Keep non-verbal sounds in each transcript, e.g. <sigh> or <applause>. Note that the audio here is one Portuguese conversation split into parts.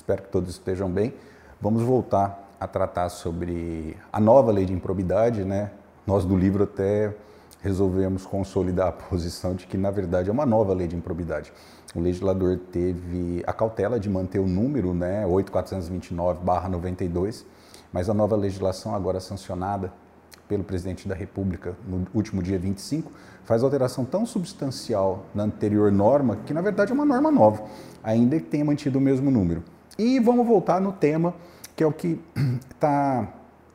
Espero que todos estejam bem. Vamos voltar a tratar sobre a nova lei de improbidade, né? Nós do livro até resolvemos consolidar a <laughs> posição de que, na verdade, é uma nova lei de improbidade. O legislador teve a cautela de manter o número, né, 8429/92, mas a nova legislação agora sancionada pelo presidente da República no último dia 25 faz alteração tão substancial na anterior norma que na verdade é uma norma nova, ainda que tenha mantido o mesmo número. E vamos voltar no tema que é o que está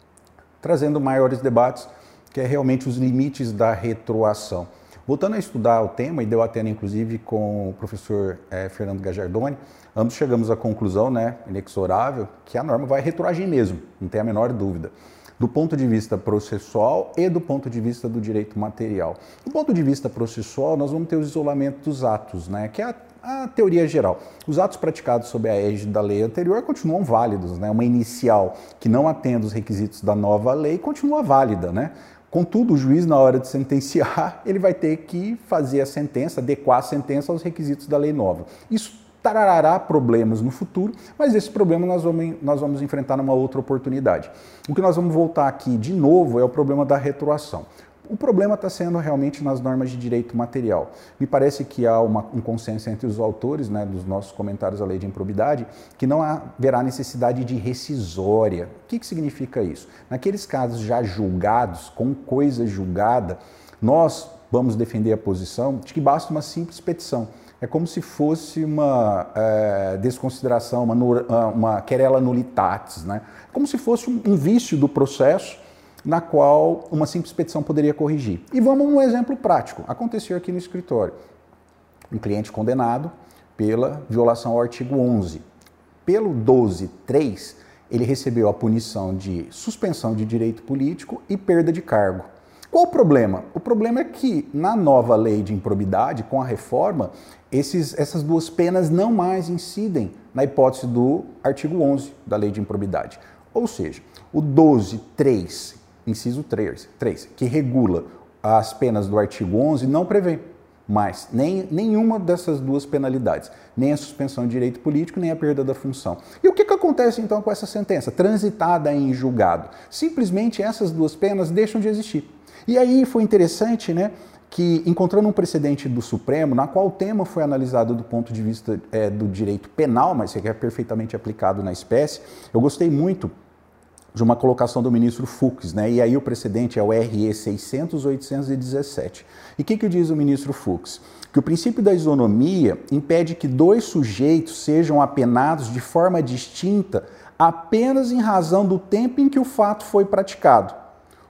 <clears throat> trazendo maiores debates, que é realmente os limites da retroação. Voltando a estudar o tema, e deu até inclusive com o professor é, Fernando Gajardoni, ambos chegamos à conclusão, né, inexorável, que a norma vai retroagir mesmo, não tem a menor dúvida do ponto de vista processual e do ponto de vista do direito material. Do ponto de vista processual, nós vamos ter o isolamento dos atos, né, que é a a teoria geral. Os atos praticados sob a égide da lei anterior continuam válidos, né? Uma inicial que não atenda os requisitos da nova lei continua válida, né? Contudo, o juiz, na hora de sentenciar, <laughs> ele vai ter que fazer a sentença, adequar a sentença aos requisitos da lei nova. Isso trará problemas no futuro, mas esse problema nós vamos, nós vamos enfrentar numa outra oportunidade. O que nós vamos voltar aqui de novo é o problema da retroação. O problema está sendo realmente nas normas de direito material. Me parece que há uma, um consenso entre os autores né, dos nossos comentários à lei de improbidade que não haverá necessidade de rescisória. O que, que significa isso? Naqueles casos já julgados, com coisa julgada, nós vamos defender a posição de que basta uma simples petição é como se fosse uma é, desconsideração, uma, ah, uma querela nulitatis, né? como se fosse um, um vício do processo na qual uma simples petição poderia corrigir. E vamos um exemplo prático. Aconteceu aqui no escritório. Um cliente condenado pela violação ao artigo 11. Pelo 12.3, ele recebeu a punição de suspensão de direito político e perda de cargo. Qual o problema? O problema é que na nova lei de improbidade, com a reforma, esses, essas duas penas não mais incidem na hipótese do artigo 11 da lei de improbidade. Ou seja, o 12.3, inciso 3, 3, que regula as penas do artigo 11, não prevê mais nem, nenhuma dessas duas penalidades, nem a suspensão de direito político, nem a perda da função. E o que, que acontece então com essa sentença, transitada em julgado? Simplesmente essas duas penas deixam de existir. E aí foi interessante, né? que encontrando um precedente do Supremo, na qual o tema foi analisado do ponto de vista é, do direito penal, mas que é perfeitamente aplicado na espécie, eu gostei muito de uma colocação do ministro Fux, né? E aí o precedente é o RE 600-817. E o que, que diz o ministro Fux? Que o princípio da isonomia impede que dois sujeitos sejam apenados de forma distinta apenas em razão do tempo em que o fato foi praticado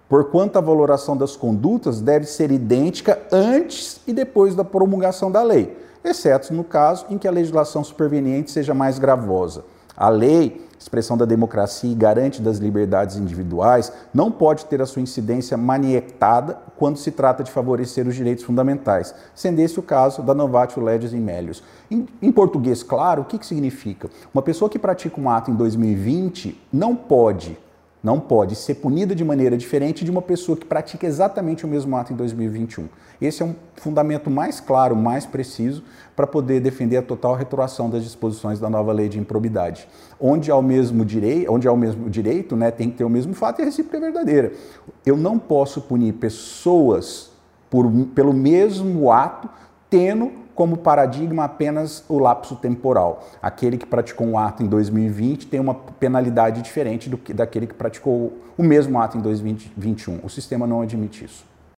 porquanto a valoração das condutas deve ser idêntica antes e depois da promulgação da lei, exceto no caso em que a legislação superveniente seja mais gravosa. A lei, expressão da democracia e garante das liberdades individuais, não pode ter a sua incidência manietada quando se trata de favorecer os direitos fundamentais, sendo esse o caso da novatio legis in melius. Em, em português, claro, o que, que significa? Uma pessoa que pratica um ato em 2020 não pode não pode ser punida de maneira diferente de uma pessoa que pratica exatamente o mesmo ato em 2021. Esse é um fundamento mais claro, mais preciso, para poder defender a total retroação das disposições da nova lei de improbidade. Onde há o mesmo direito, onde há o mesmo direito, né, tem que ter o mesmo fato e a recíproca é verdadeira. Eu não posso punir pessoas por, pelo mesmo ato, tendo como paradigma apenas o lapso temporal. Aquele que praticou um ato em 2020 tem uma penalidade diferente do que daquele que praticou o mesmo ato em 2021. O sistema não admite isso.